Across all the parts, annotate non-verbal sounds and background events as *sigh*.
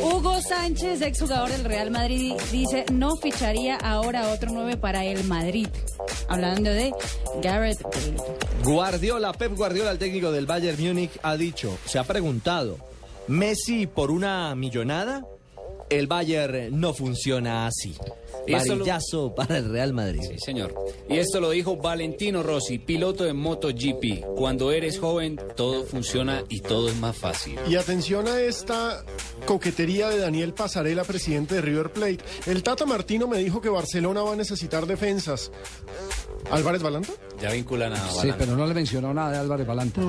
Hugo Sánchez, exjugador del Real Madrid, dice no ficharía ahora otro 9 para el Madrid. Hablando de Gareth Bale. Guardiola, Pep Guardiola, el técnico del Bayern Múnich, ha dicho, se ha preguntado, ¿Messi por una millonada? El Bayern no funciona así. Eso lo- Varillazo para el Real Madrid. Sí, señor. Y esto lo dijo Valentino Rossi, piloto de MotoGP. Cuando eres joven, todo funciona y todo es más fácil. Y atención a esta coquetería de Daniel Pasarela, presidente de River Plate. El Tata Martino me dijo que Barcelona va a necesitar defensas. ¿Álvarez Balanta? Ya vinculan a Sí, Balanta. pero no le mencionó nada de Álvarez Balanta.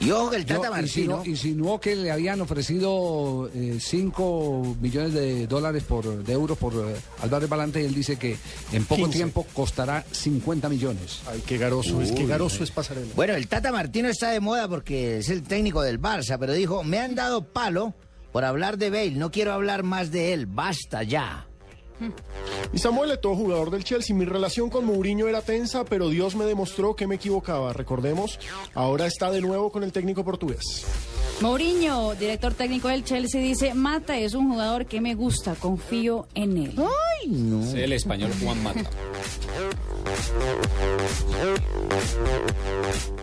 Y ojo que el Tata Martino. insinuó, insinuó que le habían ofrecido 5 millones de dólares por de euros por eh, Álvarez Balanta y él dice que en poco 15. tiempo costará 50 millones. Ay, qué garoso, es que garoso es Pasarela. Bueno, el Tata Martino está de moda porque es el técnico del Barça, pero dijo, me han dado palo por hablar de Bale, no quiero hablar más de él, basta ya. Y Samuel Eto'o, jugador del Chelsea, mi relación con Mourinho era tensa, pero Dios me demostró que me equivocaba. Recordemos, ahora está de nuevo con el técnico portugués. Mourinho, director técnico del Chelsea, dice Mata es un jugador que me gusta, confío en él. Ay, no. Es el español Juan Mata. *laughs*